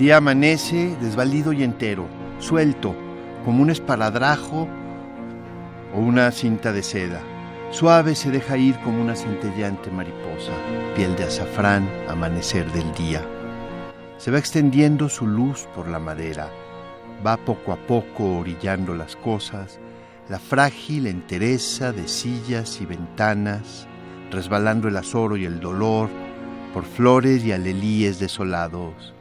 Día amanece desvalido y entero, suelto, como un esparadrajo o una cinta de seda. Suave se deja ir como una centelleante mariposa, piel de azafrán, amanecer del día. Se va extendiendo su luz por la madera, va poco a poco orillando las cosas, la frágil entereza de sillas y ventanas, resbalando el azoro y el dolor, por flores y alelíes desolados.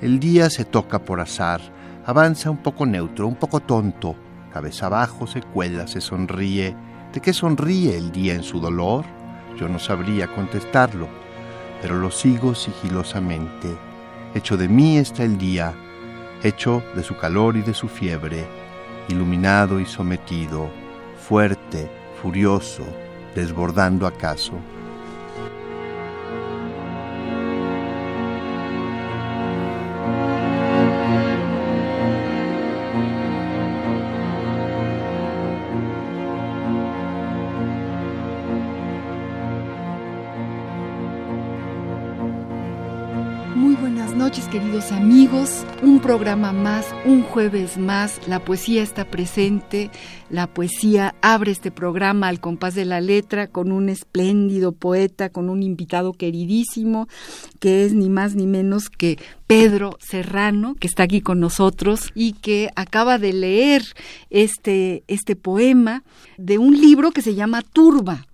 El día se toca por azar, avanza un poco neutro, un poco tonto, cabeza abajo se cuela, se sonríe. ¿De qué sonríe el día en su dolor? Yo no sabría contestarlo, pero lo sigo sigilosamente. Hecho de mí está el día, hecho de su calor y de su fiebre, iluminado y sometido, fuerte, furioso, desbordando acaso. Noches queridos amigos, un programa más, un jueves más, la poesía está presente, la poesía abre este programa al compás de la letra con un espléndido poeta, con un invitado queridísimo, que es ni más ni menos que Pedro Serrano, que está aquí con nosotros y que acaba de leer este, este poema de un libro que se llama Turba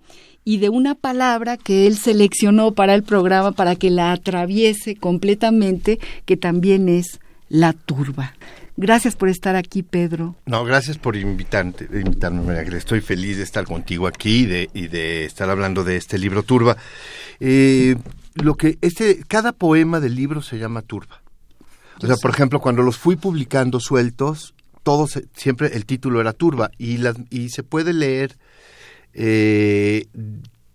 y de una palabra que él seleccionó para el programa para que la atraviese completamente, que también es la turba. Gracias por estar aquí, Pedro. No, gracias por invitarte, invitarme, María. Estoy feliz de estar contigo aquí y de, y de estar hablando de este libro Turba. Eh, lo que este, cada poema del libro se llama Turba. O sea, por ejemplo, cuando los fui publicando sueltos, todos siempre el título era Turba y las, y se puede leer eh,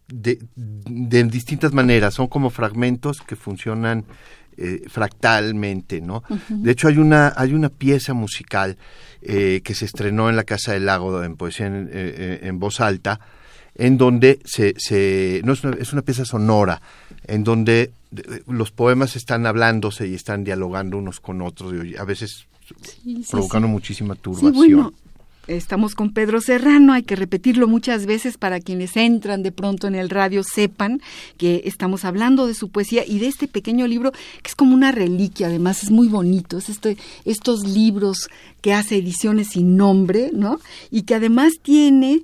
de, de, distintas maneras. Son como fragmentos que funcionan eh, fractalmente, ¿no? Uh -huh. De hecho, hay una, hay una pieza musical eh, que se estrenó en la Casa del Lago en poesía en, eh, en voz alta, en donde se, se no es una, es una pieza sonora, en donde los poemas están hablándose y están dialogando unos con otros, y a veces sí, provocando sí. muchísima turbación. Bueno Estamos con Pedro Serrano, hay que repetirlo muchas veces para quienes entran de pronto en el radio sepan que estamos hablando de su poesía y de este pequeño libro que es como una reliquia, además es muy bonito, es este, estos libros que hace ediciones sin nombre, ¿no? Y que además tiene,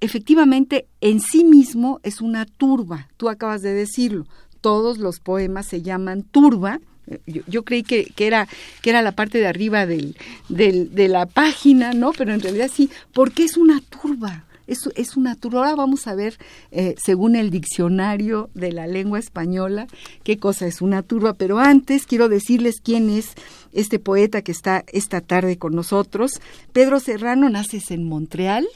efectivamente, en sí mismo es una turba, tú acabas de decirlo, todos los poemas se llaman turba, yo, yo, creí que, que, era, que era la parte de arriba del, del, de la página, ¿no? Pero en realidad sí, porque es una turba. Es, es una turba. Ahora vamos a ver, eh, según el diccionario de la lengua española, qué cosa es una turba. Pero antes quiero decirles quién es este poeta que está esta tarde con nosotros. Pedro Serrano, naces en Montreal.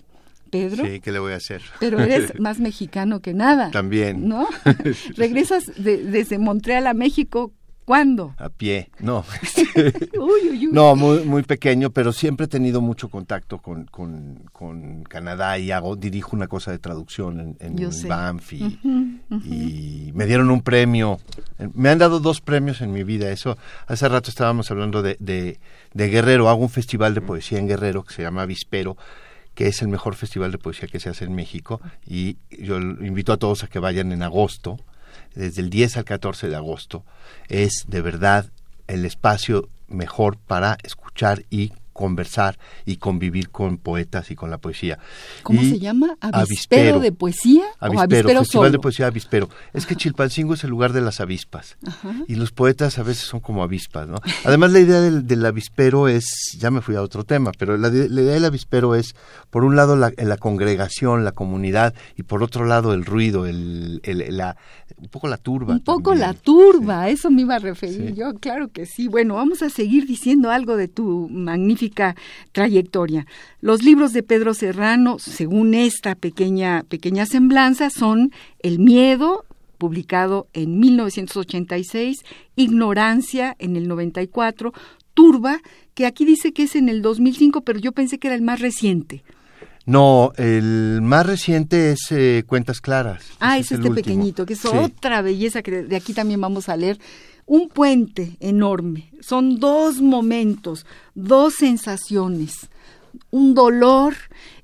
Pedro. Sí, ¿qué le voy a hacer? Pero eres más mexicano que nada. También. ¿No? Regresas de, desde Montreal a México ¿Cuándo? A pie, no. uy, uy, uy. No, muy, muy pequeño, pero siempre he tenido mucho contacto con, con, con Canadá y hago, dirijo una cosa de traducción en, en Banff y, uh -huh, uh -huh. y, me dieron un premio. Me han dado dos premios en mi vida. Eso, hace rato estábamos hablando de, de, de Guerrero. Hago un festival de poesía en Guerrero que se llama Vispero que es el mejor festival de poesía que se hace en México y yo invito a todos a que vayan en agosto desde el 10 al 14 de agosto, es de verdad el espacio mejor para escuchar y conversar y convivir con poetas y con la poesía. ¿Cómo Y se llama? ¿Avispero, de poesía? ¿O Avispero, avispero Festival solo? de Poesía Avispero. Es que Chilpancingo es el lugar de las avispas. Y los poetas a veces son como avispas, ¿no? Además, la idea del, del avispero es, ya me fui a otro tema, pero la, de- la idea del avispero es, por un lado, la, la congregación, la comunidad, y por otro lado, el ruido, el, el- la, un poco la turba. Un poco también. la turba, a eso me iba a referir Sí. yo, claro que sí. Bueno, vamos a seguir diciendo algo de tu magnífica trayectoria. Los libros de Pedro Serrano, según esta pequeña, pequeña semblanza, son El miedo, publicado en 1986, Ignorancia en el 94, Turba, que aquí dice que es en el 2005, pero yo pensé que era el más reciente. No, el más reciente es eh, Cuentas Claras. Ah, es el este último. pequeñito, que es Sí. otra belleza que de aquí también vamos a leer. Un puente enorme. Son dos momentos, dos sensaciones, un dolor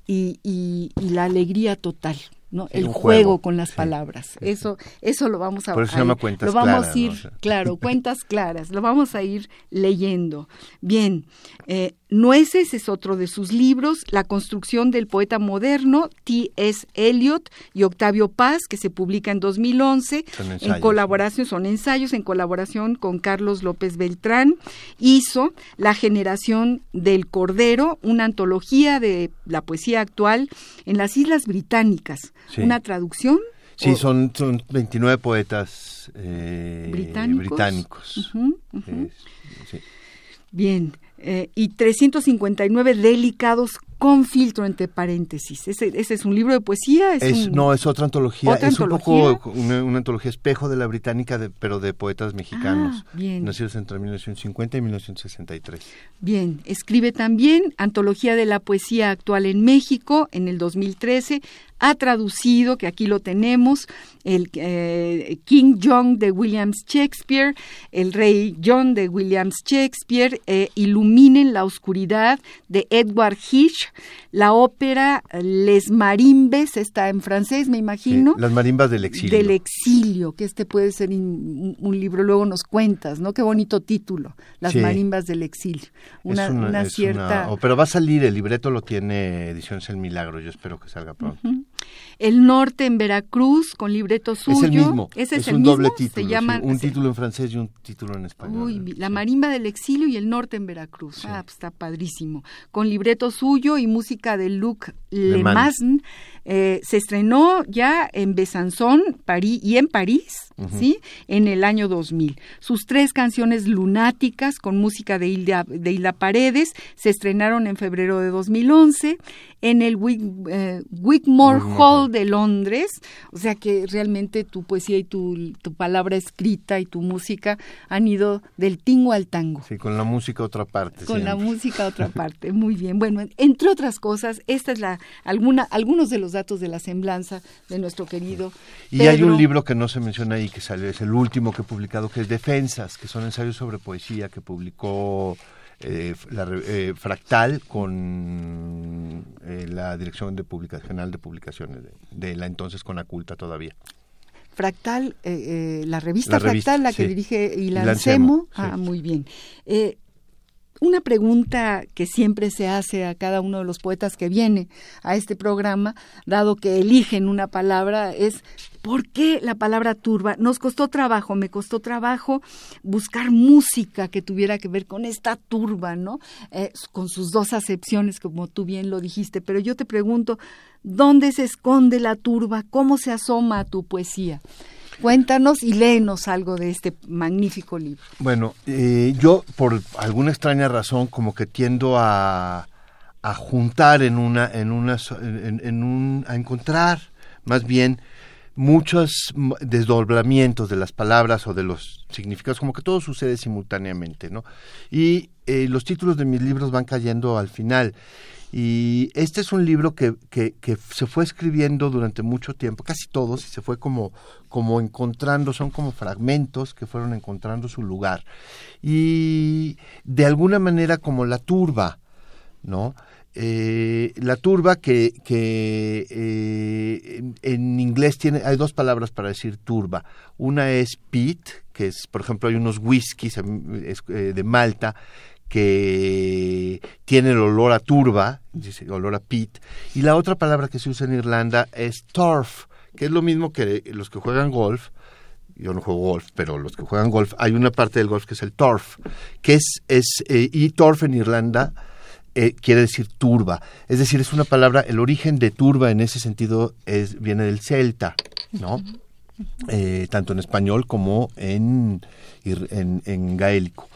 y, y- y la alegría total. ¿no? El juego, juego, con las sí. palabras. Eso, eso lo vamos a Por eso se a- llama Cuentas Lo vamos Claras, a ir, claro, cuentas claras. Lo vamos a ir leyendo. Bien, eh, Nueces es otro de sus libros, La construcción del poeta moderno, T.S. Eliot y Octavio Paz, que se publica en 2011. Son en ensayos, colaboración, son ensayos en colaboración con Carlos López Beltrán. Hizo La generación del Cordero, una antología de la poesía actual en las Islas Británicas. Sí. Una traducción. Sí, son, son 29 poetas eh, Británicos. británicos. Sí. Bien, eh, y 359 delicados con filtro entre paréntesis. Ese, ese es un libro de poesía. Es Es, un- no, es otra antología. ¿Otra es antología? un poco una, una antología espejo de la británica, de- pero de poetas mexicanos. Ah, bien. Nacidos entre 1950 y 1963. Bien, escribe también Antología de la Poesía Actual en México en el 2013. Ha traducido, que aquí lo tenemos, el eh, King John de Williams Shakespeare, el Rey John de Williams Shakespeare, eh, Iluminen la Oscuridad de Edward Hitch, la ópera Les Marimbes, está en francés, me Sí, imagino. Las marimbas del exilio. Del exilio, que este puede ser in- un, un libro, luego nos cuentas, ¿no? Qué bonito título, Las Sí. marimbas del exilio. Una, Es una es cierta... una- oh, pero va a salir, el libreto lo tiene Ediciones El Milagro, yo espero que salga pronto. El norte en Veracruz, con libreto suyo. Es el mismo, ¿Ese es, es el un mismo? doble Se título, sí, llama- un se- título en francés y un título en español. Uy, la Sí. marimba del exilio y el norte en Veracruz. Ah, pues está padrísimo. Con libreto suyo y música de Luc Lemasn. Eh, se estrenó ya en Besançon París, y en París, ¿sí? En el año 2000. Sus tres canciones lunáticas con música de Hilda, de Hilda Paredes se estrenaron en febrero de 2011 en el Wig- eh, Hall Hall. de Londres. O sea que realmente tu poesía y tu, tu palabra escrita y tu música han ido del tingo al tango. Sí, con la música otra parte. Con la música otra parte, muy bien. Bueno, entre otras cosas, esta es la alguna algunos de los datos de la semblanza de nuestro querido Y hay un libro que no se menciona ahí, que salió, es el último que he publicado, que es Defensas, que son ensayos sobre poesía que publicó eh, la eh, Fractal con eh, la Dirección de Publica- General de Publicaciones de, de la entonces Conaculta todavía. Fractal, eh, eh, la revista La revista, Fractal, la que dirige Ilan Ilan Semo. Semo, Ah, muy bien. Eh, una pregunta que siempre se hace a cada uno de los poetas que viene a este programa, dado que eligen una palabra, es ¿por qué la palabra turba? Nos costó trabajo, me costó trabajo buscar música que tuviera que ver con esta turba, ¿no? Eh, con sus dos acepciones, como tú bien lo dijiste, pero yo te pregunto, ¿dónde se esconde la turba? ¿Cómo se asoma a tu poesía? Cuéntanos y léenos algo de este magnífico libro. Bueno, eh, yo por alguna extraña razón como que tiendo a, a juntar en una, en una, en, en un, a encontrar más bien muchos desdoblamientos de las palabras o de los significados, como que todo sucede simultáneamente, ¿no? Y eh, los títulos de mis libros van cayendo al final. Y este es un libro que, que, se fue escribiendo durante mucho tiempo, casi todos, y se fue como, como encontrando, son como fragmentos que fueron encontrando su lugar. Y de alguna manera como la turba, ¿no? Eh, la turba que, que eh, en, inglés tiene, hay dos palabras para decir turba. Una es pit, que es, por ejemplo, hay unos whiskies em, eh, de Malta que tiene el olor a turba, dice olor a pit, y la otra palabra que se usa en Irlanda es turf, que es lo mismo que los que juegan golf, yo no juego golf, pero los que juegan golf, hay una parte del golf que es el turf, que es, es eh, y turf en Irlanda eh, quiere decir turba, es decir, es una palabra, el origen de turba en ese sentido es, viene del celta, ¿no? Eh, tanto en español como en, en, en gaélico.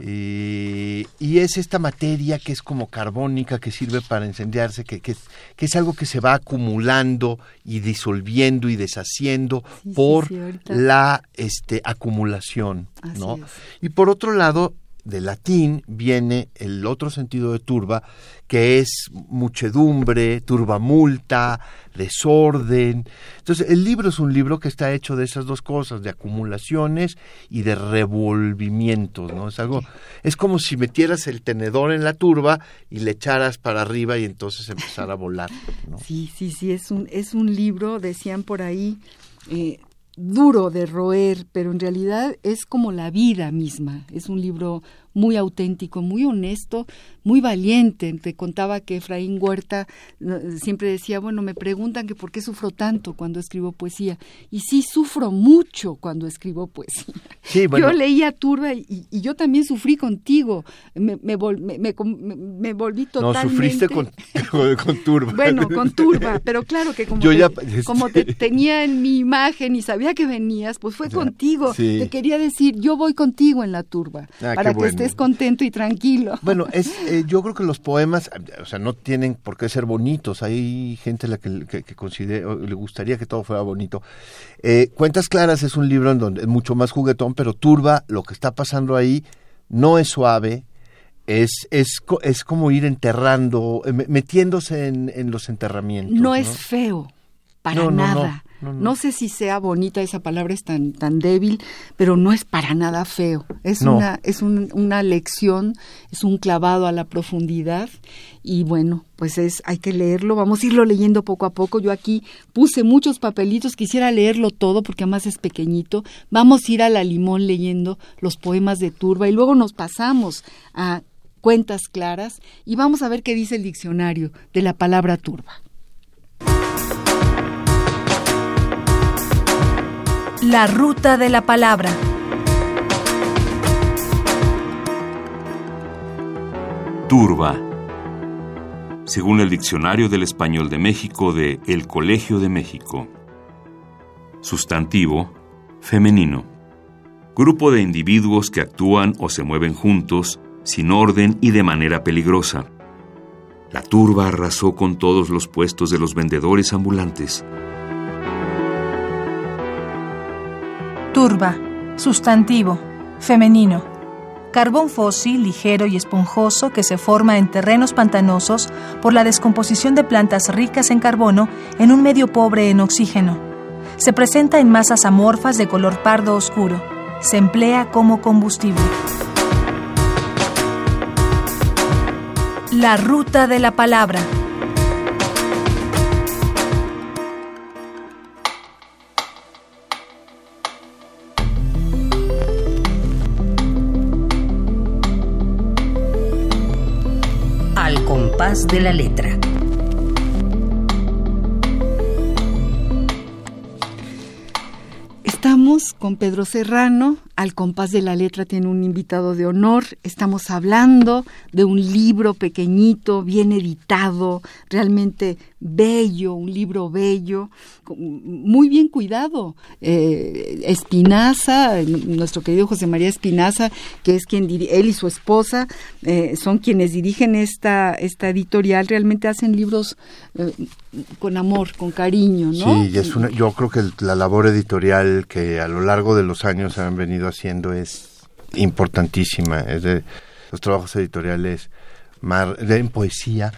Eh, y es esta materia que es como carbónica, que sirve para incendiarse, que, que, es, algo que se va acumulando y disolviendo y deshaciendo por la este, acumulación. ¿no? Y por otro lado, de latín viene el otro sentido de turba, que es muchedumbre, turbamulta, desorden. Entonces, el libro es un libro que está hecho de esas dos cosas, de acumulaciones y de revolvimientos, ¿no? Es algo, es como si metieras el tenedor en la turba y le echaras para arriba y entonces empezara a volar. Sí, sí, sí, es un, es un libro, decían por ahí, eh, duro de roer, pero en realidad es como la vida misma. Es un libro muy auténtico, muy honesto, muy valiente. Te contaba que Efraín Huerta siempre decía, bueno, me preguntan que por qué sufro tanto cuando escribo poesía. Y sí, sufro mucho cuando escribo poesía. Yo leía Turba y, yo también sufrí contigo. Me, me, volví totalmente... No, sufriste con, Turba. Bueno, con Turba, pero claro que como, te, como te tenía en mi imagen y sabía que venías, pues fue contigo. Te quería decir, yo voy contigo en la Turba, ah, para que estés contento y tranquilo. Bueno, es, eh, yo creo que los poemas, o sea, no tienen por qué ser bonitos. Hay gente a la que, le gustaría que todo fuera bonito. Eh, Cuentas Claras es un libro en donde es mucho más juguetón, pero turba lo que está pasando ahí. No es suave, es, es, es como ir enterrando, eh, metiéndose en, los enterramientos. No, es feo, para nada. No, sé si sea bonita, esa palabra es tan, tan débil, pero no es para nada feo. Es, una, es una lección, es un clavado a la profundidad y bueno, pues es, hay que leerlo, vamos a irlo leyendo poco a poco. Yo aquí puse muchos papelitos, quisiera leerlo todo porque además es pequeñito. Vamos a ir a la limón leyendo los poemas de Turba y luego nos pasamos a cuentas claras y vamos a ver qué dice el diccionario de la palabra turba. La ruta de la palabra. Turba. Según el Diccionario del Español de México de El Colegio de México. Sustantivo, femenino. Grupo de individuos que actúan o se mueven juntos, sin orden y de manera peligrosa. La turba arrasó con todos los puestos de los vendedores ambulantes. Turba, sustantivo, femenino. Carbón fósil ligero y esponjoso que se forma en terrenos pantanosos por la descomposición de plantas ricas en carbono en un medio pobre en oxígeno. Se presenta en masas amorfas de color pardo oscuro. Se emplea como combustible. La ruta de la palabra. De la letra. Estamos con Pedro Serrano, al compás de la letra tiene un invitado de honor. Estamos hablando de un libro pequeñito, bien editado, realmente bello, un libro bello, muy bien cuidado. Eh, Espinaza, nuestro querido José María Espinaza, que es quien él y su esposa eh, son quienes dirigen esta, esta editorial, realmente hacen libros eh, con amor, con cariño, ¿no? Sí, es una, yo creo que la labor editorial que a lo largo de los años han venido haciendo es importantísima. Es de los trabajos editoriales más, en poesía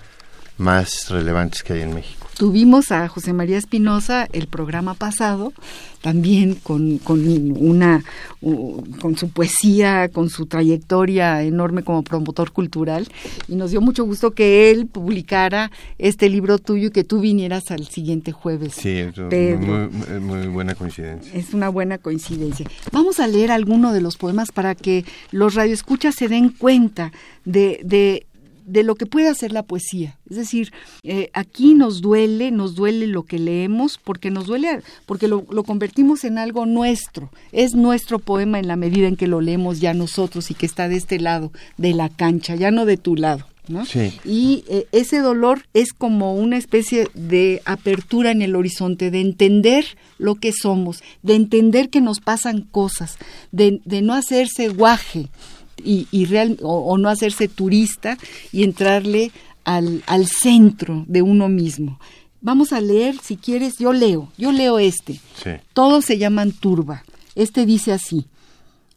más relevantes que hay en México. Tuvimos a José María Espinosa el programa pasado, también con, con una con su poesía, con su trayectoria enorme como promotor cultural, y nos dio mucho gusto que él publicara este libro tuyo y que tú vinieras al siguiente jueves. Sí, es muy, muy, buena coincidencia. Es una buena coincidencia. Vamos a leer alguno de los poemas para que los radioescuchas se den cuenta de, de de lo que puede hacer la poesía. Es decir, eh, aquí nos duele, nos duele lo que leemos, porque nos duele, porque lo, convertimos en algo nuestro. Es nuestro poema en la medida en que lo leemos ya nosotros y que está de este lado de la cancha, ya no de tu lado. ¿no? Y eh, ese dolor es como una especie de apertura en el horizonte, de entender lo que somos, de entender que nos pasan cosas, de, de no hacerse guaje, y, real, o, no hacerse turista y entrarle al, al centro de uno mismo. Vamos a leer, si quieres, yo leo, yo leo este. Todos se llaman turba. Este dice así,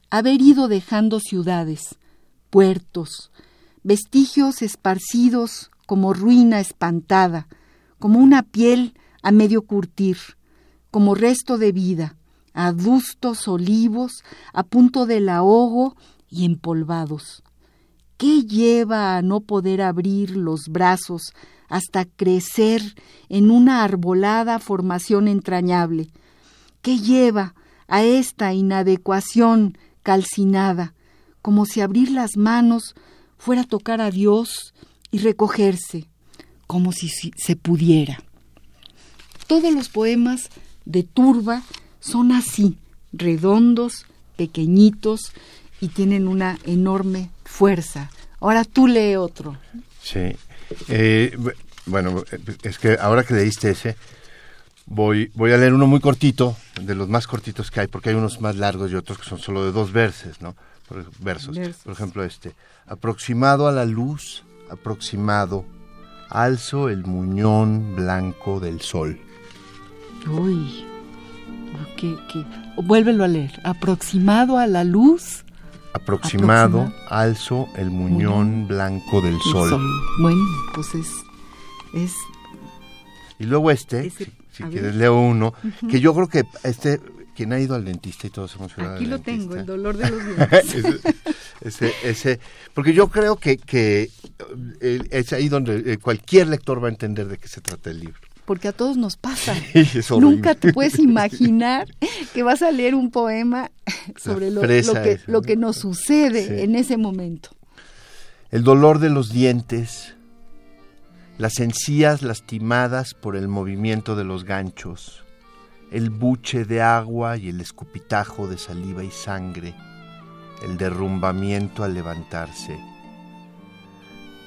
haber ido dejando ciudades, puertos, vestigios esparcidos como ruina espantada, como una piel a medio curtir, como resto de vida, adustos olivos a punto del ahogo y empolvados. ¿Qué lleva a no poder abrir los brazos hasta crecer en una arbolada formación entrañable? ¿Qué lleva a esta inadecuación calcinada, como si abrir las manos fuera tocar a Dios y recogerse, como si se pudiera? Todos los poemas de Turba son así, redondos, pequeñitos, y tienen una enorme fuerza. Ahora tú lee otro. Sí. Eh, bueno, es que ahora que leíste ese, voy, voy a leer uno muy cortito, de los más cortitos que hay, porque hay unos más largos y otros que son solo de dos versos, ¿no? Por, versos. Por ejemplo, este. Aproximado a la luz, aproximado, alzo el muñón blanco del sol. Uy, qué, qué. Vuélvelo a leer. Aproximado a la luz, aproximado, alzo el muñón blanco del sol. Bueno, pues es, es... Y luego este, si, quieres leo uno, que yo creo que este, quien ha ido al dentista y todos hemos ido Aquí lo tengo, el dolor de los dientes. ese, ese, porque yo creo que, que eh, es ahí donde eh, cualquier lector va a entender de qué se trata el libro porque a todos nos pasa. Nunca te puedes imaginar que vas a leer un poema sobre lo, que, lo que nos sucede en ese momento. El dolor de los dientes, las encías lastimadas por el movimiento de los ganchos, el buche de agua y el escupitajo de saliva y sangre, el derrumbamiento al levantarse.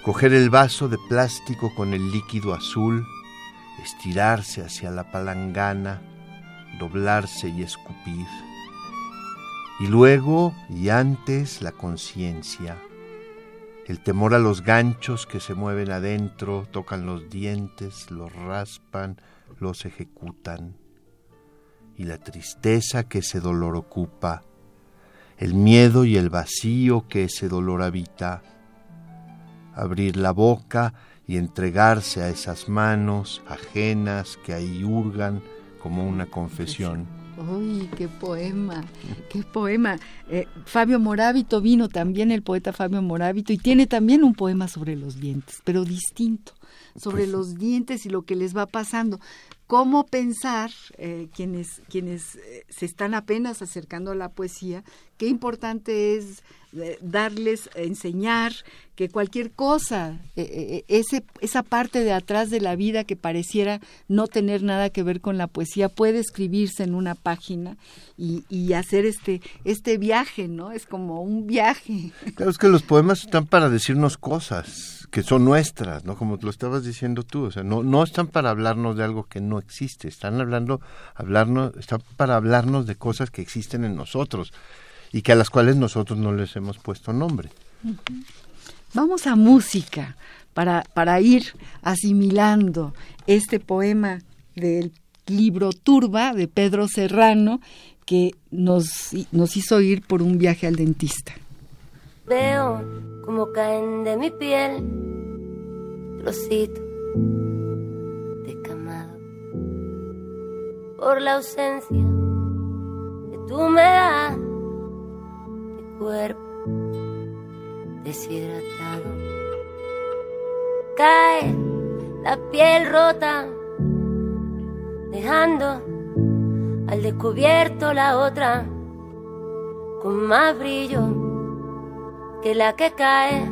Coger el vaso de plástico con el líquido azul, estirarse hacia la palangana, doblarse y escupir. Y luego y antes la conciencia, el temor a los ganchos que se mueven adentro, tocan los dientes, los raspan, los ejecutan. Y la tristeza que ese dolor ocupa, el miedo y el vacío que ese dolor habita. Abrir la boca y entregarse a esas manos ajenas que ahí hurgan como una confesión. ¡Uy, qué poema! ¡Qué poema! Eh, Fabio Morábito vino también, el poeta Fabio Morábito, y tiene también un poema sobre los dientes, pero distinto, sobre pues los dientes y lo que les va pasando. ¿Cómo pensar, eh, quienes, quienes eh, se están apenas acercando a la poesía, qué importante es darles, enseñar que cualquier cosa, e, e, e, ese, esa parte de atrás de la vida que pareciera no tener nada que ver con la poesía, puede escribirse en una página y, y hacer este, este viaje, ¿no? Es como un viaje. Claro, es que los poemas están para decirnos cosas que son nuestras, ¿no? Como lo estabas diciendo tú, o sea, no, no están para hablarnos de algo que no existe, están hablando, hablarnos, están para hablarnos de cosas que existen en nosotros y que a las cuales nosotros no les hemos puesto nombre. Vamos a música para, para ir asimilando este poema del libro Turba de Pedro Serrano que nos, nos hizo ir por un viaje al dentista. Veo como caen de mi piel trocitos de cama por la ausencia que tú me das. Deshidratado. Cae la piel rota, dejando al descubierto la otra con más brillo que la que cae,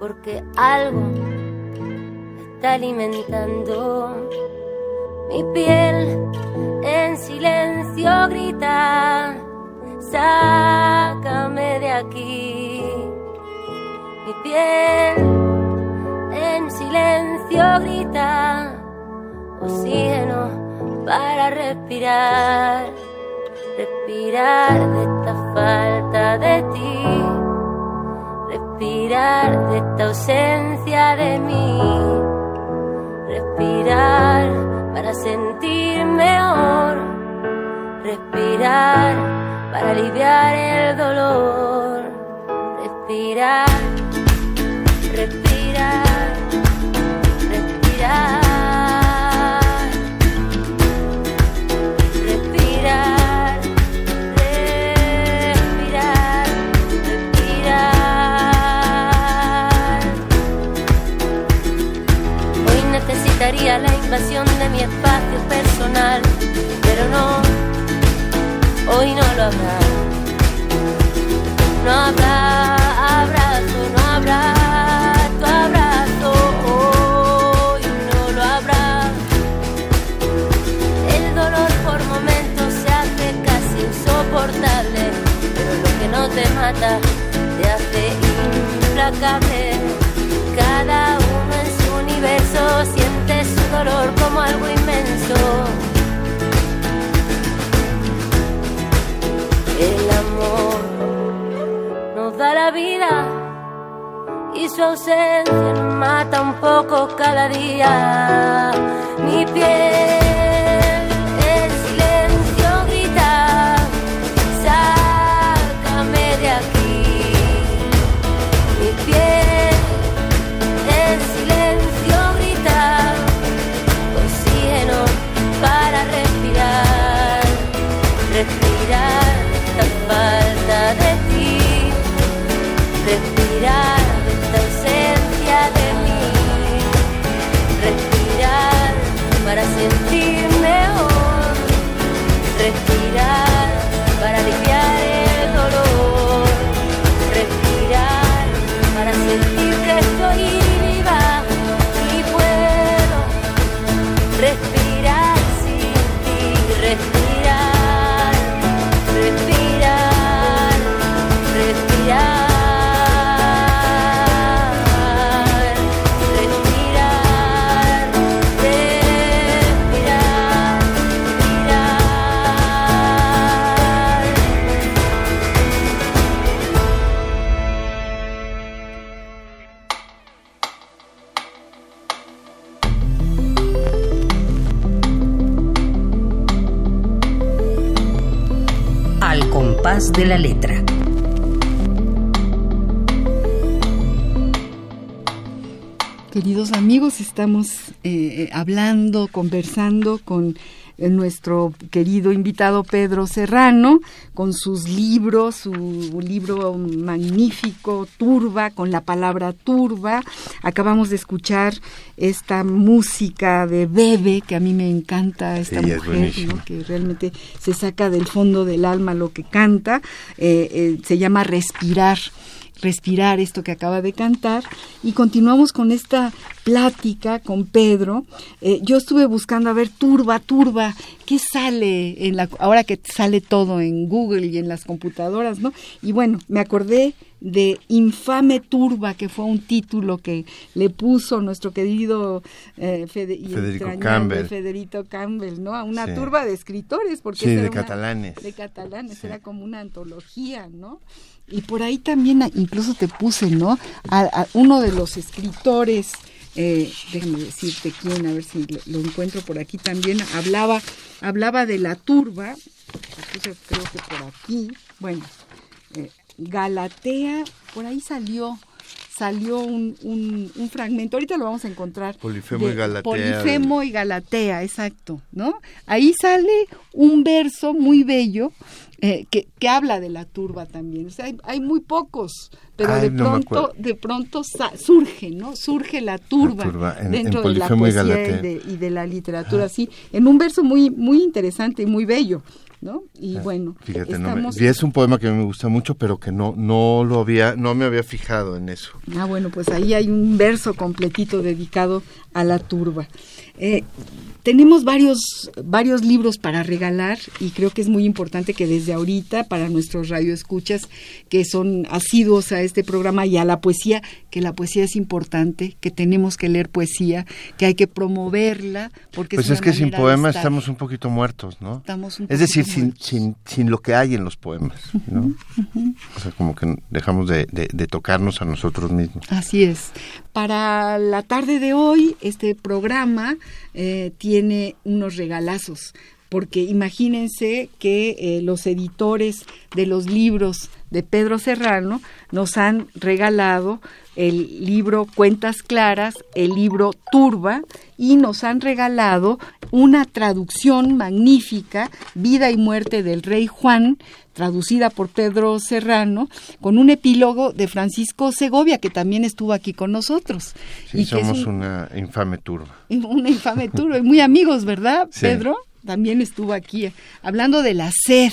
porque algo está alimentando mi piel en silencio grita, sácame de aquí. Mi piel en silencio grita, oxígeno para respirar, respirar de esta falta de ti, respirar de esta ausencia de mí, respirar para sentir mejor, respirar aliviar el dolor, respirar, respirar, respirar. Respirar, respirar. Hoy necesitaría la invasión de mi espacio personal, pero no, hoy no lo habrá. No habrá abrazo, no habrá tu abrazo, hoy no lo habrá. El dolor por momentos se hace casi insoportable, pero lo que no te mata te hace implacable. Cada uno en su universo siente su dolor como algo inmenso. El amor vida y su ausencia mata un poco cada día. Mi piel Queridos amigos, estamos eh, hablando, conversando con eh, nuestro querido invitado Pedro Serrano, con sus libros, su libro magnífico, Turba, con la palabra turba. Acabamos de escuchar esta música de Bebe, que a mí me encanta, esta Ella mujer, que realmente se saca del fondo del alma lo que canta. Eh, eh, se llama Respirar respirar esto que acaba de cantar y continuamos con esta plática con Pedro. Eh, yo estuve buscando a ver turba, turba, ¿qué sale en la ahora que sale todo en Google y en las computadoras, ¿no? Y bueno, me acordé de Infame Turba, que fue un título que le puso nuestro querido eh, Fede- Federico Campbell. Federico Campbell, ¿no? A una Sí. turba de escritores, porque Sí, de era una- catalanes. de catalanes, Sí. era como una antología, ¿no? Y por ahí también incluso te puse, ¿no? Uno de los escritores, eh, déjame decirte quién, a ver si lo, encuentro por aquí también, hablaba, hablaba de la turba, creo que por aquí, bueno, eh, Galatea, por ahí salió, salió un, un, fragmento, ahorita lo vamos a encontrar. Polifemo y Galatea. Polifemo y Galatea, exacto, ¿no? Ahí sale un verso muy bello eh, que, que, habla de la turba también. O sea, hay, muy pocos, pero de pronto, de pronto surge, ¿no? Surge la turba, dentro de la poesía y, de, la literatura, así, en un verso muy, muy interesante y muy bello. ¿No? Y ah, bueno, fíjate, y es un poema que me gusta mucho, pero que no no lo había no me había fijado en eso. Ah, bueno, pues ahí hay un verso completito dedicado a la turba. Eh, tenemos varios, varios libros para regalar y creo que es muy importante que desde ahorita para nuestros radioescuchas que son asiduos a este programa y a la poesía, que la poesía es importante, que tenemos que leer poesía, que hay que promoverla. porque Pues es, que sin poemas estamos un poquito muertos, ¿no? es decir, sin, sin, sin, lo que hay en los poemas, ¿no? O sea, como que dejamos de, de tocarnos a nosotros mismos. Así es. Para la tarde de hoy, este programa eh, tiene unos regalazos, porque imagínense que eh, los editores de los libros de Pedro Serrano nos han regalado el libro Cuentas Claras, el libro Turba y nos han regalado una traducción magnífica, Vida y Muerte del Rey Juan, traducida por Pedro Serrano, con un epílogo de Francisco Segovia, que también estuvo aquí con nosotros. Sí, y somos una infame turba. Una infame turba, y muy amigos, ¿verdad, Pedro? También estuvo aquí hablando de la sed.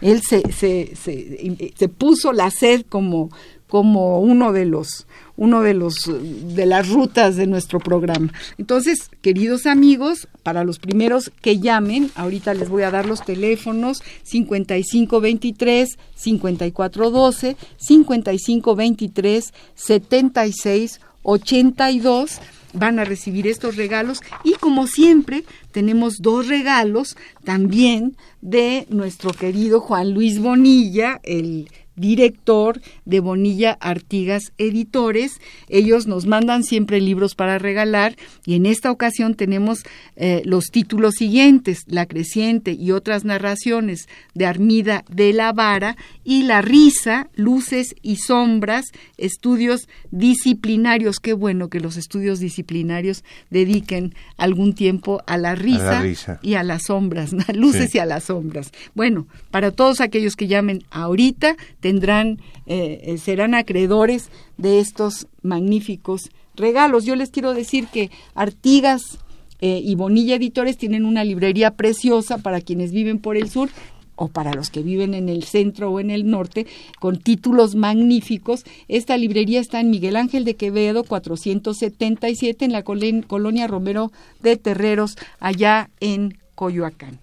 Él se, se, se, se puso la sed como, como uno de los uno de los de las rutas de nuestro programa. Entonces, queridos amigos, para los primeros que llamen, ahorita les voy a dar los teléfonos 5523 5412, 5523 7682 van a recibir estos regalos y como siempre tenemos dos regalos también de nuestro querido Juan Luis Bonilla, el director de Bonilla Artigas Editores. Ellos nos mandan siempre libros para regalar y en esta ocasión tenemos eh, los títulos siguientes, La Creciente y otras narraciones de Armida de la Vara y La Risa, Luces y Sombras, estudios disciplinarios. Qué bueno que los estudios disciplinarios dediquen algún tiempo a la risa, y a las sombras, luces y a las sombras. Bueno, para todos aquellos que llamen ahorita, tendrán, eh, eh, serán acreedores de estos magníficos regalos. Yo les quiero decir que Artigas eh, y Bonilla Editores tienen una librería preciosa para quienes viven por el sur o para los que viven en el centro o en el norte, con títulos magníficos. Esta librería está en Miguel Ángel de Quevedo, 477, en la colonia Romero de Terreros, allá en Coyoacán.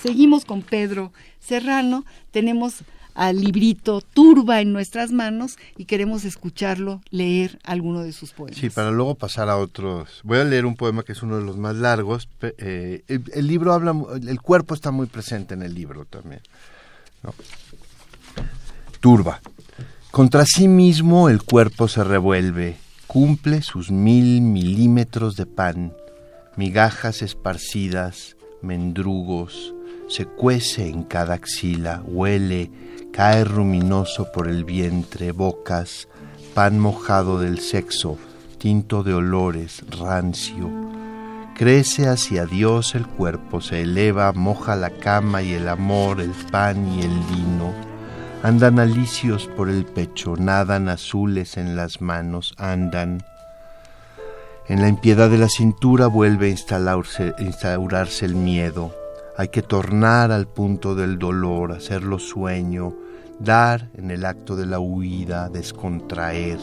Seguimos con Pedro Serrano. Tenemos al librito Turba en nuestras manos y queremos escucharlo leer alguno de sus poemas. Sí, para luego pasar a otros. Voy a leer un poema que es uno de los más largos. Eh, el, libro habla, el cuerpo está muy presente en el libro también. Turba. Contra sí mismo el cuerpo se revuelve, cumple sus mil milímetros de pan, migajas esparcidas, mendrugos, se cuece en cada axila, huele, cae ruminoso por el vientre, bocas, pan mojado del sexo, tinto de olores, rancio. Crece hacia Dios el cuerpo, se eleva, moja la cama y el amor, el pan y el vino. Andan alicios por el pecho, nadan azules en las manos, andan. En la impiedad de la cintura vuelve a instaurarse el miedo. Hay que tornar al punto del dolor, hacerlo sueño, dar en el acto de la huida, descontraer.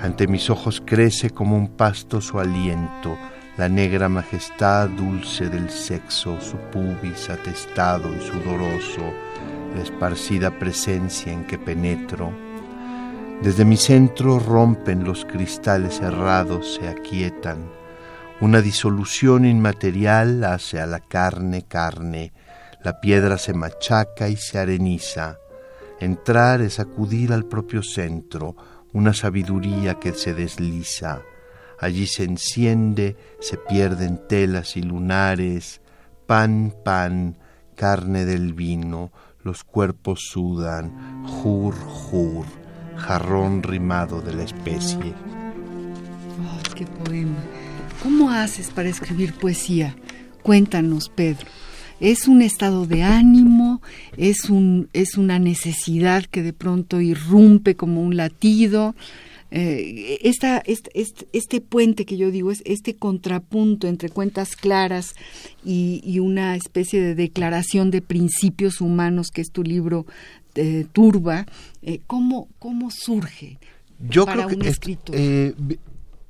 Ante mis ojos crece como un pasto su aliento, la negra majestad dulce del sexo, su pubis atestado y sudoroso, la esparcida presencia en que penetro. Desde mi centro rompen los cristales cerrados, se aquietan. Una disolución inmaterial hace a la carne carne, la piedra se machaca y se areniza. Entrar es acudir al propio centro, una sabiduría que se desliza. Allí se enciende, se pierden telas y lunares, pan, pan, carne del vino, los cuerpos sudan, jur, jur, jarrón rimado de la especie. ¡Ay, qué poema! ¿Cómo haces para escribir poesía? Cuéntanos, Pedro. ¿Es un estado de ánimo? ¿Es, un, es una necesidad que de pronto irrumpe como un latido? Eh, esta, este, este, puente que yo digo es este contrapunto entre cuentas claras y, una especie de declaración de principios humanos que es tu libro eh, Turba, eh, ¿cómo, ¿cómo surge yo para creo un que escritor?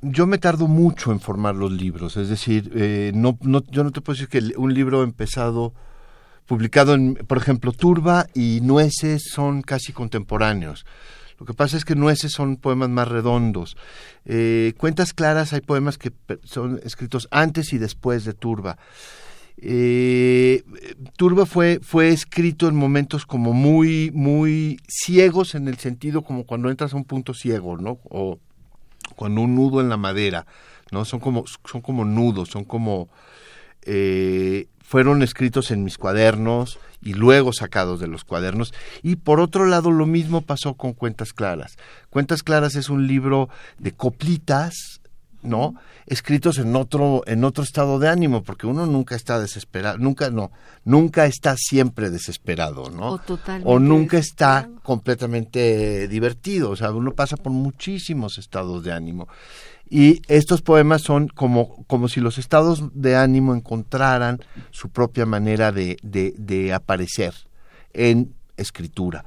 Yo me tardo mucho en formar los libros, es decir, no, no, yo no te puedo decir que un libro empezado publicado en, por ejemplo, Turba y Nueces son casi contemporáneos. Lo que pasa es que Nueces son poemas más redondos. Eh, Cuentas Claras hay poemas que son escritos antes y después de Turba. Eh, Turba fue, fue escrito en momentos como muy, muy ciegos en el sentido como cuando entras a un punto ciego, ¿no? Cuando un nudo en la madera, ¿no? Son como, son como nudos, son como eh, fueron escritos en mis cuadernos y luego sacados de los cuadernos. Y por otro lado, lo mismo pasó con Cuentas Claras. Cuentas Claras es un libro de coplitas, ¿no? Escritos en otro, en otro estado de ánimo, porque uno nunca está desesperado, nunca, no, nunca está siempre desesperado, ¿no? O totalmente O nunca está completamente divertido, o sea, uno pasa por muchísimos estados de ánimo. Y estos poemas son como, como si los estados de ánimo encontraran su propia manera de, de, de aparecer en escritura.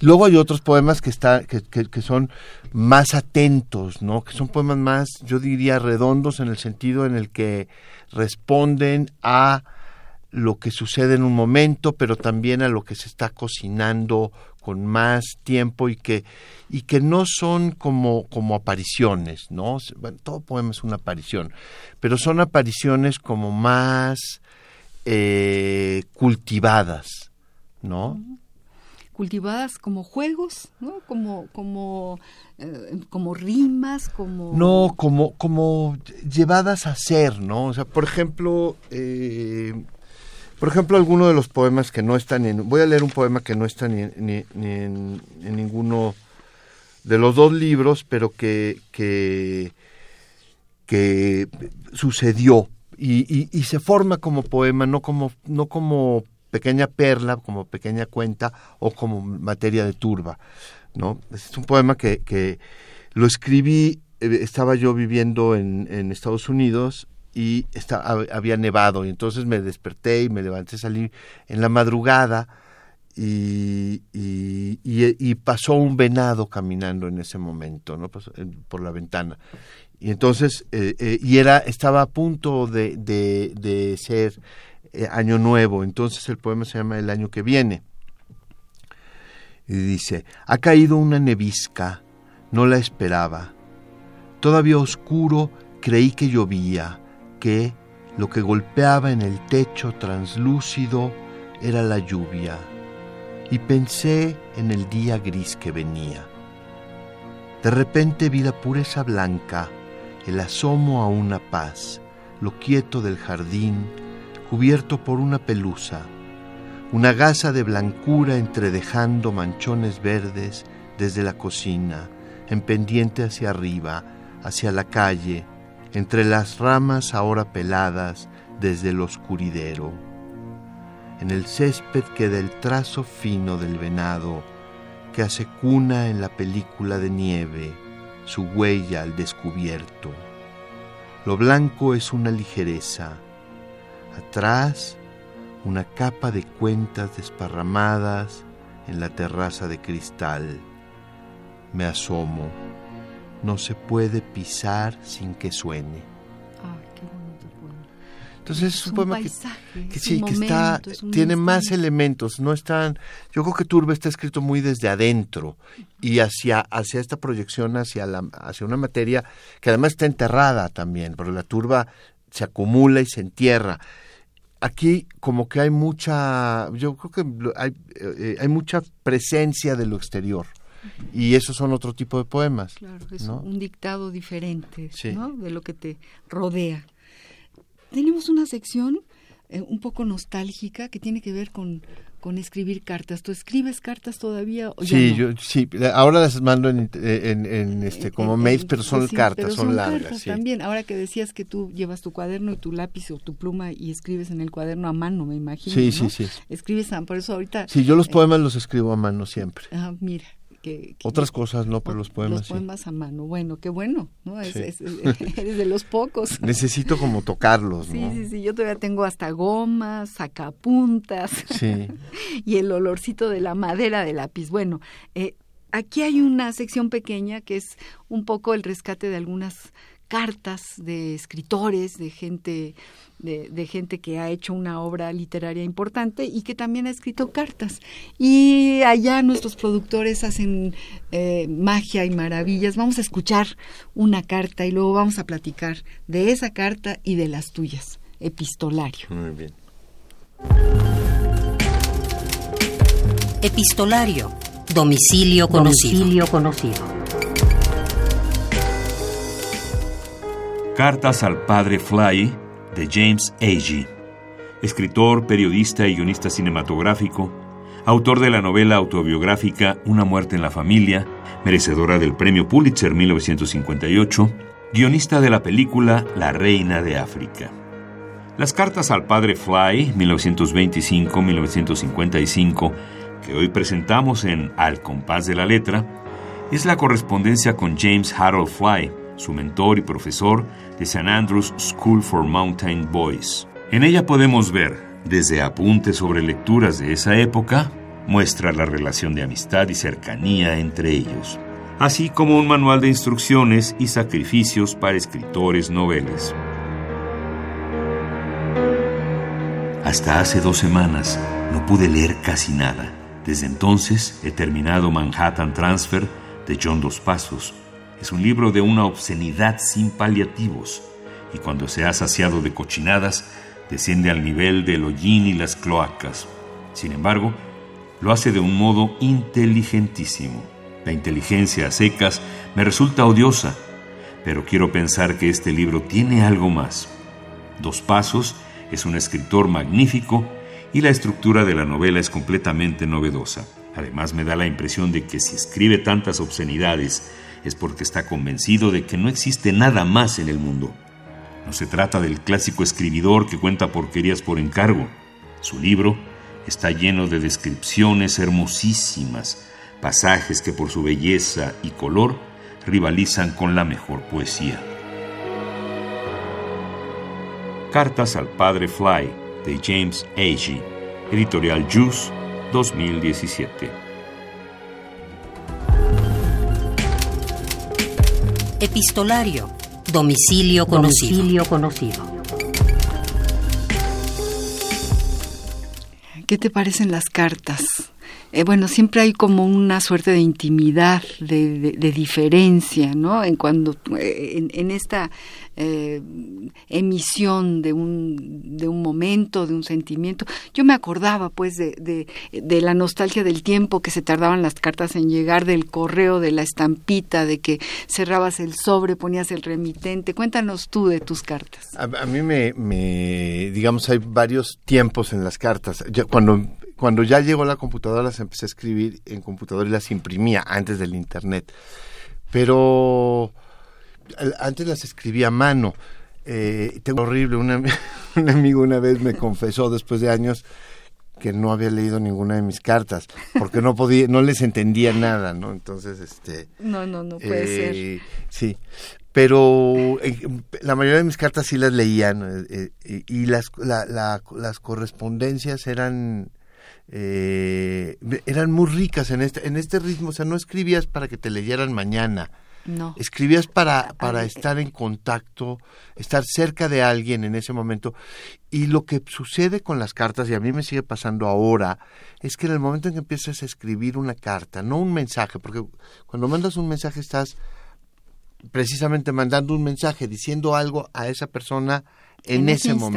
Luego hay otros poemas que, está, que, que, son más atentos, ¿no? que son poemas más, yo diría, redondos en el sentido en el que responden a lo que sucede en un momento, pero también a lo que se está cocinando con más tiempo y que y que no son como como apariciones, ¿no? Todo poema es una aparición, pero son apariciones como más eh, cultivadas, ¿no? Cultivadas como juegos, ¿no? Como como eh, como rimas, como no como como llevadas a ser, ¿no? O sea, por ejemplo. Eh, por ejemplo, alguno de los poemas que no están en... Voy a leer un poema que no está ni, en, ninguno de los dos libros, pero que, que, sucedió y, y, y, se forma como poema, no como, no como pequeña perla, como pequeña cuenta o como materia de turba. ¿no? Es un poema que, que lo escribí, estaba yo viviendo en, en Estados Unidos y está, había nevado y entonces me desperté y me levanté, salí en la madrugada y, y, pasó un venado caminando en ese momento, ¿no? Pasó, por la ventana. Y entonces, eh, eh, y era, estaba a punto de, de, de ser eh, año nuevo, entonces el poema se llama El año que viene. Y dice, ha caído una nevisca, no la esperaba. Todavía oscuro creí que llovía, que lo que golpeaba en el techo translúcido era la lluvia, y pensé en el día gris que venía. De repente vi la pureza blanca, el asomo a una paz, lo quieto del jardín, cubierto por una pelusa, una gasa de blancura entredejando manchones verdes desde la cocina, en pendiente hacia arriba, hacia la calle, entre las ramas ahora peladas desde el oscuridero. En el césped queda el trazo fino del venado que hace cuna en la película de nieve, su huella al descubierto. Lo blanco es una ligereza. Atrás, una capa de cuentas desparramadas en la terraza de cristal. Me asomo no se puede pisar sin que suene. Ay, qué bonito poema. Entonces es, es un, un poema paisaje, que, que es sí, un que está, momento, es un tiene más elementos, no están, yo creo que Turba está escrito muy desde adentro y hacia, hacia esta proyección hacia, la, hacia una materia que además está enterrada también, porque la turba se acumula y se entierra. Aquí como que hay mucha, yo creo que hay, eh, hay mucha presencia de lo exterior. Y esos son otro tipo de poemas. Claro, es ¿no? un dictado diferente Sí. ¿no? de lo que te rodea. Tenemos una sección eh, un poco nostálgica que tiene que ver con, con escribir cartas. ¿Tú escribes cartas todavía? O sí, no? yo sí, ahora las mando en, en, en este como En- mails, pero son sí, cartas, pero son, largas, cartas sí. También, ahora que decías que tú llevas tu cuaderno y tu lápiz o tu pluma y escribes en el cuaderno a mano, me imagino. Sí, ¿no? sí, sí. Escribes a, por eso ahorita. Sí, yo los eh, poemas los escribo a mano siempre. ah, mira. Que, que- Otras cosas no, pero los poemas los sí. poemas a mano. Bueno, qué bueno, ¿no? Es- Sí. es- eres de los pocos. Necesito como tocarlos, Sí, ¿no? sí, sí, yo todavía tengo hasta gomas, sacapuntas Sí. y el olorcito de la madera del lápiz. Bueno, eh, aquí hay una sección pequeña que es un poco el rescate de algunas cartas de escritores, de gente, de, de gente que ha hecho una obra literaria importante y que también ha escrito cartas. Y allá nuestros productores hacen eh, magia y maravillas. Vamos a escuchar una carta y luego vamos a platicar de esa carta y de las tuyas. Epistolario. Muy bien. Epistolario. Domicilio conocido. Domicilio conocido. Cartas al Padre Fly de James Agee, escritor, periodista y guionista cinematográfico, autor de la novela autobiográfica Una muerte en la familia, merecedora del Premio Pulitzer 1958, guionista de la película La Reina de África. Las cartas al Padre Fly 1925-1955, que hoy presentamos en Al compás de la letra, es la correspondencia con James Harold Fly, su mentor y profesor de St. Andrews School for Mountain Boys. En ella podemos ver, desde apuntes sobre lecturas de esa época, muestra la relación de amistad y cercanía entre ellos, así como un manual de instrucciones y sacrificios para escritores noveles. Hasta hace dos semanas no pude leer casi nada. Desde entonces he terminado Manhattan Transfer de John Dos Pasos. Es un libro de una obscenidad sin paliativos y cuando se ha saciado de cochinadas desciende al nivel del hollín y las cloacas. Sin embargo, lo hace de un modo inteligentísimo. La inteligencia a secas me resulta odiosa, pero quiero pensar que este libro tiene algo más. Dos Pasos es un escritor magnífico y la estructura de la novela es completamente novedosa. Además me da la impresión de que si escribe tantas obscenidades es porque está convencido de que no existe nada más en el mundo. No se trata del clásico escribidor que cuenta porquerías por encargo. Su libro está lleno de descripciones hermosísimas, pasajes que por su belleza y color rivalizan con la mejor poesía. Cartas al Padre Fly de James Agee, editorial Juice 2017. Epistolario. Domicilio conocido. Domicilio conocido. ¿Qué te parecen las cartas? Eh, bueno, siempre hay como una suerte de intimidad, de, diferencia, ¿no? En cuando eh, en, en esta eh, emisión de un de un momento, de un sentimiento. Yo me acordaba, pues, de, de, de la nostalgia del tiempo que se tardaban las cartas en llegar, del correo, de la estampita, de que cerrabas el sobre, ponías el remitente. Cuéntanos tú de tus cartas. A, mí me, digamos, hay varios tiempos en las cartas. Cuando, cuando ya llegó la computadora las empecé a escribir en computadora y las imprimía antes del internet. Pero antes las escribía a mano. Eh, tengo horrible, un, ami- un amigo una vez me confesó después de años que no había leído ninguna de mis cartas porque no podía, no les entendía nada, ¿no? Entonces, este, No, no, no puede ser. eh, Sí, pero eh, la mayoría de mis cartas sí las leían eh, eh, y las, la- la- las correspondencias eran eh, eran muy ricas en este en este ritmo, o sea, no escribías para que te leyeran mañana, No. escribías para para estar en contacto, estar cerca de alguien en ese momento y lo que sucede con las cartas y a mí me sigue pasando ahora es que en el momento en que empiezas a escribir una carta, no un mensaje, porque cuando mandas un mensaje estás precisamente mandando un mensaje diciendo algo a esa persona en, En ese ese instante.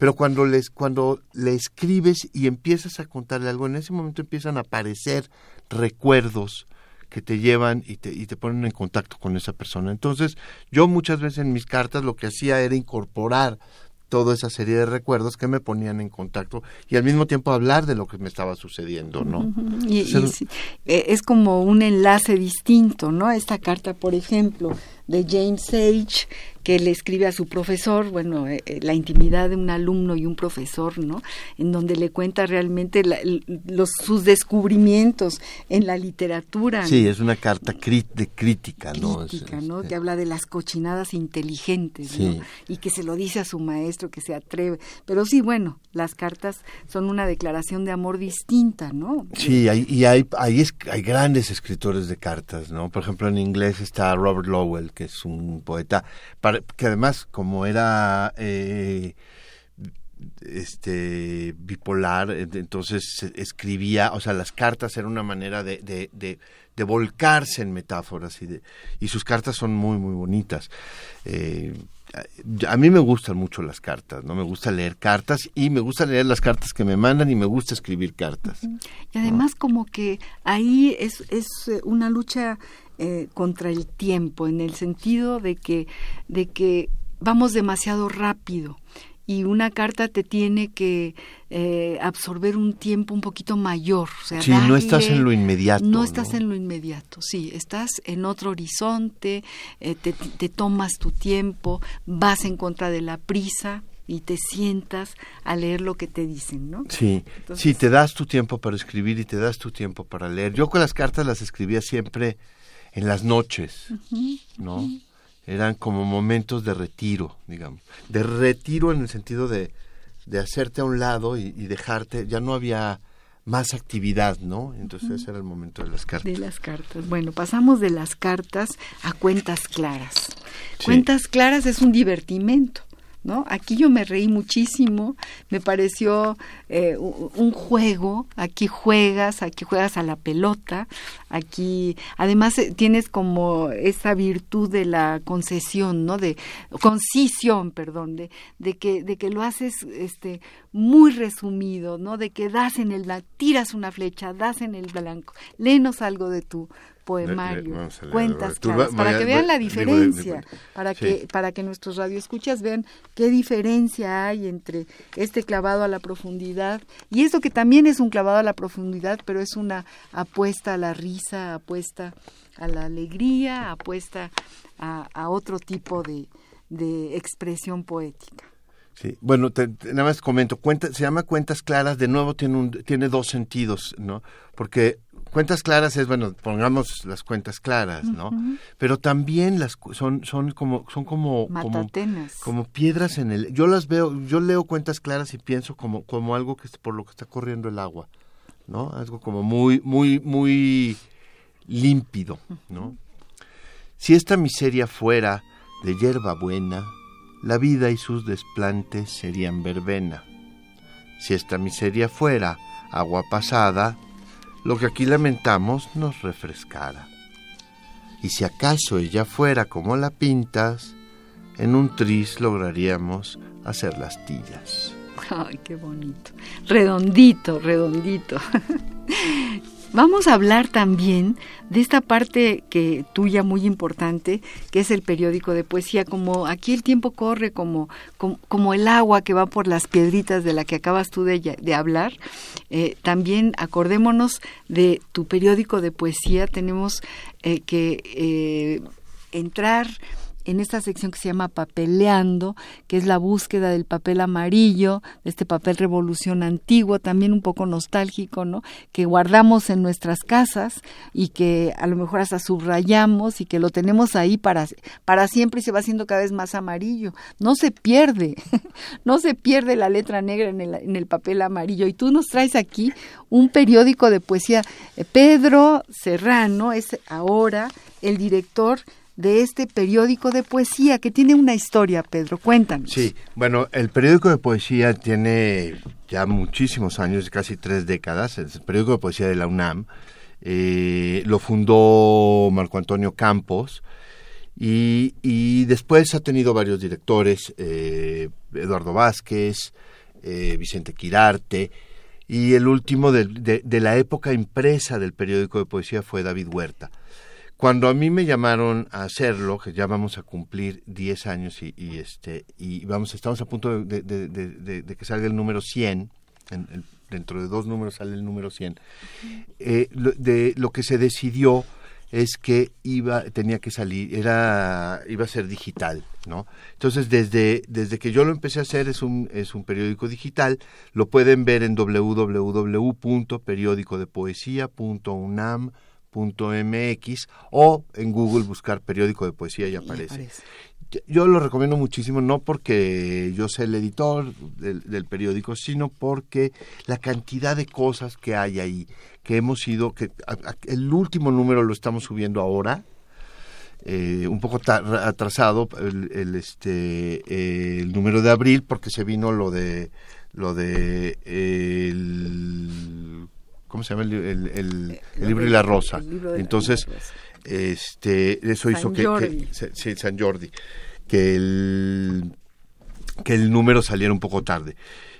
Pero cuando les cuando le escribes y empiezas a contarle algo, en ese momento empiezan a aparecer recuerdos que te llevan y te, y te ponen en contacto con esa persona. Entonces, yo muchas veces en mis cartas lo que hacía era incorporar toda esa serie de recuerdos que me ponían en contacto y al mismo tiempo hablar de lo que me estaba sucediendo, ¿no? Y, eh, es como un enlace distinto, ¿no? Esta carta, por ejemplo, de James Sage, que le escribe a su profesor, bueno, eh, eh, la intimidad de un alumno y un profesor, ¿no? En donde le cuenta realmente los, sus descubrimientos en la literatura. Sí, es una carta de crítica, ¿no? Crítica, ¿no? Que habla de las cochinadas inteligentes, ¿no? Y que se lo dice a su maestro, que se atreve. Pero sí, bueno, las cartas son una declaración de amor distinta, ¿no? Sí, hay, y hay, hay, hay grandes escritores de cartas, ¿no? Por ejemplo, en inglés está Robert Lowell, que es un poeta que además como era eh, este bipolar, entonces escribía, o sea, las cartas eran una manera de, de, de, volcarse en metáforas y, de, y sus cartas son muy, muy bonitas. Eh, a mí me gustan mucho las cartas, ¿no? Me gusta leer cartas y me gusta leer las cartas que me mandan y me gusta escribir cartas. Y además como que ahí es, es eh, una lucha eh, contra el tiempo, en el sentido de que, de que vamos demasiado rápido y una carta te tiene que eh, absorber un tiempo un poquito mayor. O sea, sí, no estás en lo inmediato. No estás en lo inmediato, sí, estás en otro horizonte, eh, te, te, tomas tu tiempo, vas en contra de la prisa y te sientas a leer lo que te dicen, ¿no? Sí, sí, te das tu tiempo para escribir y te das tu tiempo para leer. Yo con las cartas las escribía siempre en las noches, ¿no? Eran como momentos de retiro, digamos. De retiro en el sentido de, de hacerte a un lado y, dejarte, ya no había más actividad, ¿no? Entonces ese era el momento de las cartas. De las cartas. Bueno, pasamos de las cartas a cuentas claras. Cuentas claras es un divertimento. ¿No? Aquí yo me reí muchísimo, me pareció eh, un juego, aquí juegas, aquí juegas a la pelota, aquí además eh, tienes como esa virtud de la concesión, ¿no? De concisión, perdón, de, de que de que lo haces este muy resumido, ¿no? De que das en el blanco, tiras una flecha, das en el blanco. Léenos algo de tu poemario, cuentas claras, para que vean la diferencia, para que para que nuestros radioescuchas vean qué diferencia hay entre este clavado a la profundidad y esto que también es un clavado a la profundidad, pero es una apuesta a la risa, apuesta a la alegría, apuesta a, otro tipo de, de expresión poética. Sí, bueno, nada más comento, cuenta, se llama Cuentas Claras, de nuevo tiene, un, tiene dos sentidos, ¿no? Porque cuentas claras es bueno pongamos las cuentas claras no pero también las son son como son como como, como, piedras en el yo las veo yo leo cuentas claras y pienso como como algo que es por lo que está corriendo el agua no algo como muy muy muy límpido no si esta miseria fuera de hierba buena la vida y sus desplantes serían verbena si esta miseria fuera agua pasada lo que aquí lamentamos nos refrescara. Y si acaso ella fuera como la pintas, en un tris lograríamos hacer las tillas. Ay, qué bonito. Redondito, redondito. Vamos a hablar también de esta parte que tuya muy importante, que es el periódico de poesía, como aquí el tiempo corre como, como, el agua que va por las piedritas de la que acabas tú de, de hablar. Eh, también acordémonos de tu periódico de poesía, tenemos eh, que eh, entrar en esta sección que se llama Papeleando, que es la búsqueda del papel amarillo, de este papel revolución antiguo, también un poco nostálgico, ¿no? Que guardamos en nuestras casas y que a lo mejor hasta subrayamos y que lo tenemos ahí para, para siempre y se va haciendo cada vez más amarillo. No se pierde, no se pierde la letra negra en el, en el papel amarillo. Y tú nos traes aquí un periódico de poesía. Pedro Serrano es ahora el director de este periódico de poesía que tiene una historia, Pedro. Cuéntanos. Sí, bueno, el periódico de poesía tiene ya muchísimos años, casi tres décadas, el periódico de poesía de la UNAM. Eh, lo fundó Marco Antonio Campos y, después ha tenido varios directores, eh, Eduardo Vázquez, eh, Vicente Quirarte, y el último de, de, la época impresa del periódico de poesía fue David Huerta Cuando a mí me llamaron a hacerlo, que ya vamos a cumplir 10 años y, este y vamos estamos a punto de, que salga el número 100, en- en- dentro de dos números sale el número 100. Eh, lo, de, lo que se decidió es que iba tenía que salir era iba a ser digital no entonces desde desde que yo lo empecé a hacer es un es un periódico digital lo pueden ver en www.periodicodepoesia.unam.mx o en Google buscar periódico de poesía y aparece. aparece. Yo- lo recomiendo muchísimo, no porque yo sea el editor del, del periódico, sino porque la cantidad de cosas que hay ahí, que hemos ido, que a- a- el último número lo estamos subiendo ahora, eh, un poco atrasado el, el, este eh, el número de abril porque se vino lo de lo de el cómo se llama el, el- el- el libro y la rosa El libro de entonces la rosa. este eso San hizo que, Jordi. que- sí, San Jordi que el que el número saliera un poco tarde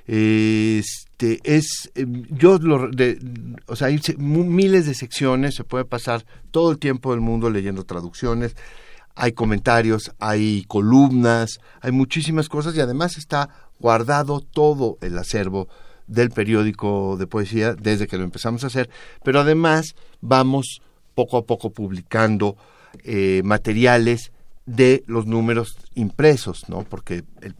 este es eh, yo lo de, o sea hay miles de secciones se puede pasar todo el tiempo del mundo leyendo traducciones hay comentarios hay columnas hay muchísimas cosas y además está guardado todo el acervo del periódico de poesía desde que lo empezamos a hacer pero además vamos poco a poco publicando eh, materiales de los números impresos, ¿no? Porque el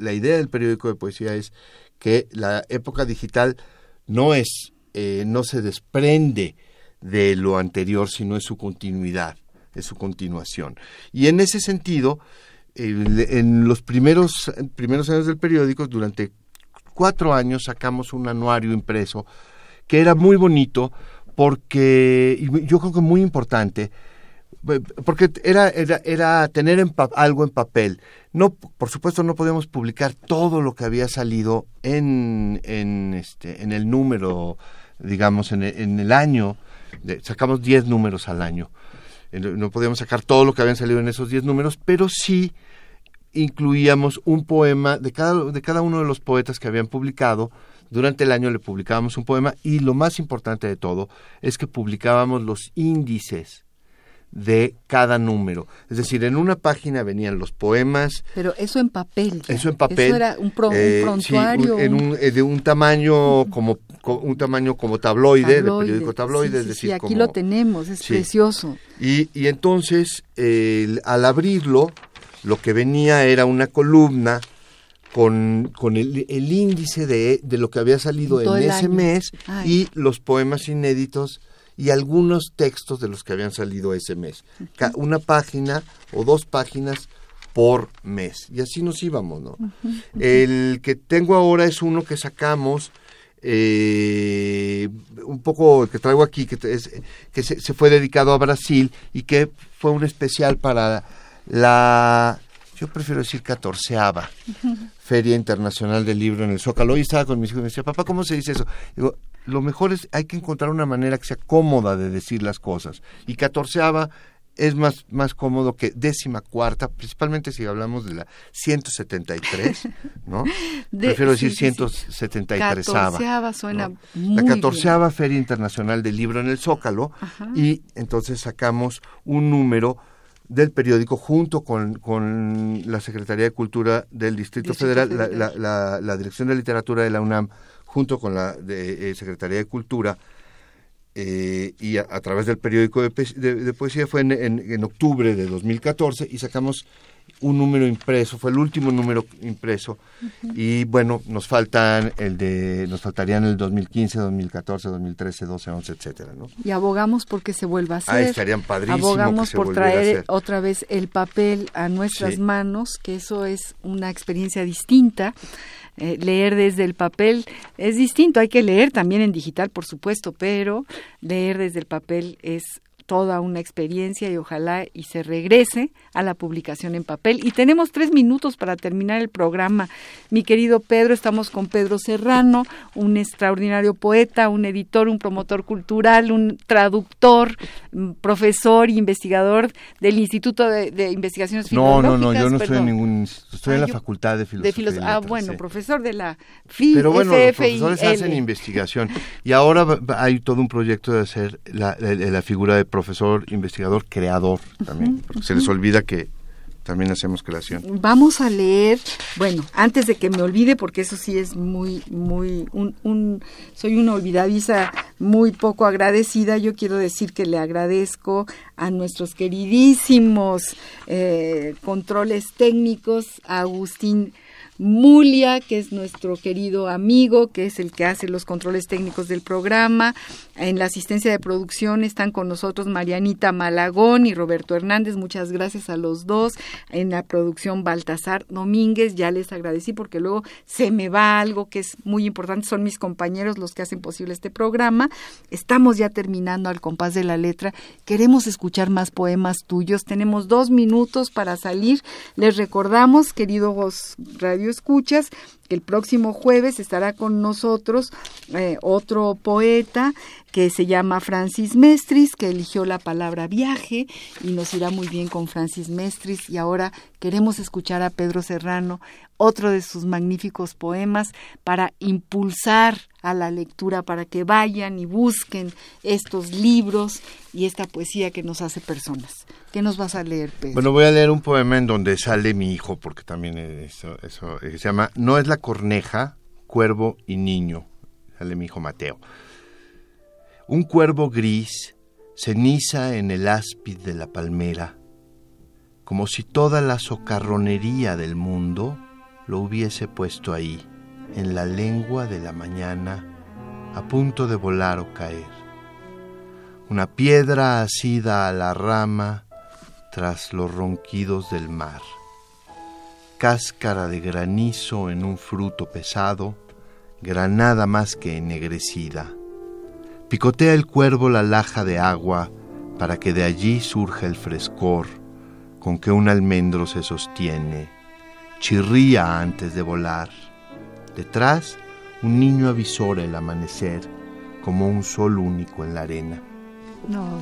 la, idea del periódico de poesía es que la época digital no es, eh, no se desprende de lo anterior, sino es su continuidad, es su continuación. Y en ese sentido, en los primeros, primeros años del periódico, durante cuatro años sacamos un anuario impreso que era muy bonito porque, y yo creo que muy importante, eh, porque era, era, era tener en algo en papel. No, por supuesto, no podíamos publicar todo lo que había salido en, en, este, en el número, digamos, en el, en el año. Sacamos 10 números al año. Eh, No no podíamos sacar todo lo que habían salido en esos 10 números, pero sí incluíamos un poema de cada, de cada uno de los poetas que habían publicado. Durante el año le publicábamos un poema y lo más importante de todo es que publicábamos los índices de cada número. Es decir, en una página venían los poemas, Pero eso en papel. ya. eso en papel. Eso era un, pro- un eh, sí, prontuario. un- en un- eh, de un tamaño como co- un tamaño como tabloide, de tabloide. periódico tabloide, Sí, es sí, decir, sí, aquí como- lo tenemos, es precioso. y, y entonces, al abrirlo, lo que venía era una columna con, con el, el índice de, de lo que había salido En todo en el ese año. mes Ay. y los poemas inéditos y algunos textos de los que habían salido ese mes. Una página o dos páginas por mes. Y así nos íbamos, ¿no? El que tengo ahora es uno que sacamos eh, un poco que traigo aquí que, es- que se, se fue dedicado a Brasil y que fue un especial para la yo prefiero decir catorceava Feria Internacional del Libro en el Zócalo y estaba con mis hijos y me decía papá cómo se dice eso digo lo mejor es hay que encontrar una manera que sea cómoda de decir las cosas y catorceava es más, más cómodo que décima cuarta, principalmente si hablamos de la 173, ¿no? De- Prefiero decir sí, sí, sí. 173 Catorceava suena ¿no? muy La catorceava Feria Internacional del Libro en el Zócalo y entonces sacamos un número del periódico junto con, con la Secretaría de Cultura del Distrito, Distrito Federal, la- Federal. La, la- la Dirección de Literatura de la UNAM, junto con la de, eh, Secretaría de Cultura, eh, y a, a través del periódico de, pe- de- de poesía fue en, en- en octubre de 2014 y sacamos un número impreso, fue el último número impreso y bueno, nos faltan el de nos faltarían el 2015, 2014, 2013, 12, 11, etcétera, ¿no? Y abogamos porque se vuelva a hacer. Ah, estarían padrísimo que Abogamos se por a traer hacer. otra vez el papel a nuestras Sí. manos, que eso es una experiencia distinta. Eh, leer desde el papel es distinto, hay que leer también en digital, por supuesto, pero leer desde el papel es toda una experiencia y ojalá y se regrese a la publicación en papel. Y tenemos tres minutos para terminar el programa. Mi querido Pedro, estamos con Pedro Serrano, un extraordinario poeta, un editor, un promotor cultural, un traductor, mm, profesor, investigador del Instituto de, de Investigaciones No, Filológicas. no, no, yo no estoy en ningún estoy en Ah, la yo- Facultad de de Filosofía. filos- y ah, Letras, bueno, sí. profesor de la FI, Pero bueno, los FFIL. profesores hacen investigación y ahora hay todo un proyecto de hacer la, la- la figura de profesor, investigador, creador también. porque Se les olvida que también hacemos creación. Vamos a leer, bueno, antes de que me olvide, porque eso sí es muy, muy, un, un, soy una olvidadiza muy poco agradecida, yo quiero decir que le agradezco a nuestros queridísimos eh, controles técnicos, a Agustín Mulia, que es nuestro querido amigo, que es el que hace los controles técnicos del programa. En la asistencia de producción están con nosotros Marianita Malagón y Roberto Hernández. Muchas gracias a los dos. En la producción Baltasar Domínguez, ya les agradecí porque luego se me va algo que es muy importante. Son mis compañeros los que hacen posible este programa. Estamos ya terminando al compás de la letra. Queremos escuchar más poemas tuyos. Tenemos dos minutos para salir. Les recordamos, queridos radio escuchas, el próximo jueves estará con nosotros eh, otro poeta que se llama Francis Mestris, que eligió la palabra viaje y nos irá muy bien con Francis Mestris. Y ahora queremos escuchar a Pedro Serrano, otro de sus magníficos poemas, para impulsar a la lectura, para que vayan y busquen estos libros y esta poesía que nos hace personas. ¿Qué nos vas a leer, Pedro? Bueno, voy a leer un poema en donde sale mi hijo, porque también eso, eso eh, se llama No es la corneja, cuervo y niño. Sale mi hijo Mateo. Un cuervo gris ceniza en el áspid de la palmera, como si toda la socarronería del mundo lo hubiese puesto ahí, en la lengua de la mañana, a punto de volar o caer. Una piedra asida a la rama tras los ronquidos del mar. Cáscara de granizo en un fruto pesado, granada más que ennegrecida. Picotea el cuervo la laja de agua para que de allí surja el frescor con que un almendro se sostiene. Chirría antes de volar. Detrás, un niño avisora el amanecer como un sol único en la arena. No.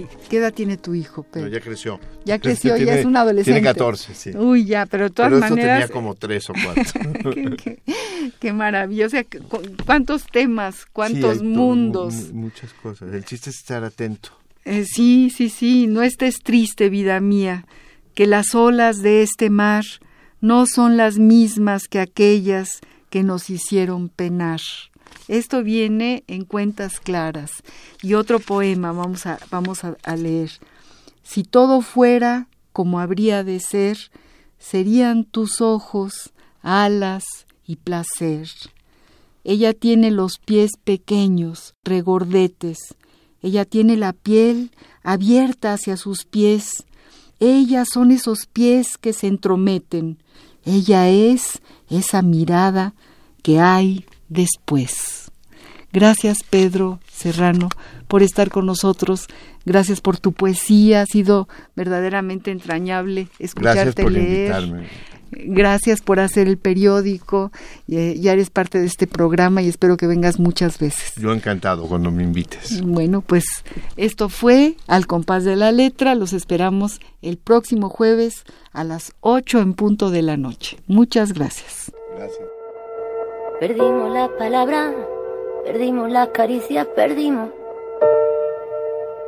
¿Y qué edad tiene tu hijo, Pedro? No, ya creció. Ya creció, Tiene- ya es un adolescente. Tiene 14, sí. Uy, ya, pero de todas Pero esto maneras. tenía como 3 o 4. qué, qué- qué maravilla. O sea, cu- cuántos temas, cuántos Sí, mundos. mu- muchas cosas. El chiste es estar atento. Eh, sí, sí, sí, no estés triste, vida mía, que las olas de este mar no son las mismas que aquellas que nos hicieron penar. Esto viene en cuentas claras. Y otro poema vamos a, vamos a, leer. Si todo fuera como habría de ser, serían tus ojos alas y placer. Ella tiene los pies pequeños, regordetes. Ella tiene la piel abierta hacia sus pies. Ellas son esos pies que se entrometen. Ella es esa mirada que hay después. Gracias, Pedro Serrano, por estar con nosotros. Gracias por tu poesía. Ha sido verdaderamente entrañable escucharte Gracias por leer. invitarme. Gracias por hacer el periódico. Ya eres parte de este programa y espero que vengas muchas veces. Yo encantado cuando me invites. Bueno, pues esto fue Al compás de la letra. Los esperamos el próximo jueves a las 8 en punto de la noche. Muchas gracias. Gracias. Perdimos la palabra, perdimos las caricias, perdimos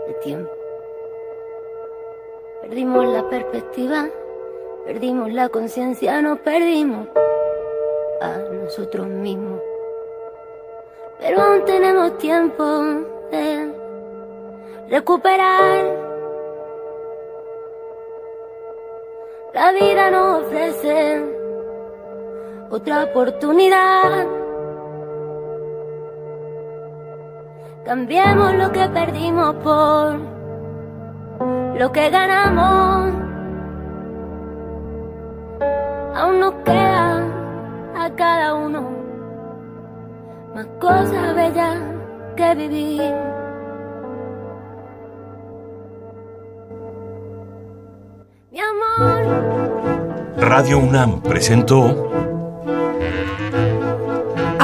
el tiempo. Perdimos la perspectiva, perdimos la conciencia, nos perdimos a nosotros mismos. Pero aún tenemos tiempo de recuperar. La vida nos ofrece otra oportunidad. Cambiemos lo que perdimos por lo que ganamos. Aún nos queda a cada uno más cosas bellas que vivir. Mi amor. Radio UNAM presentó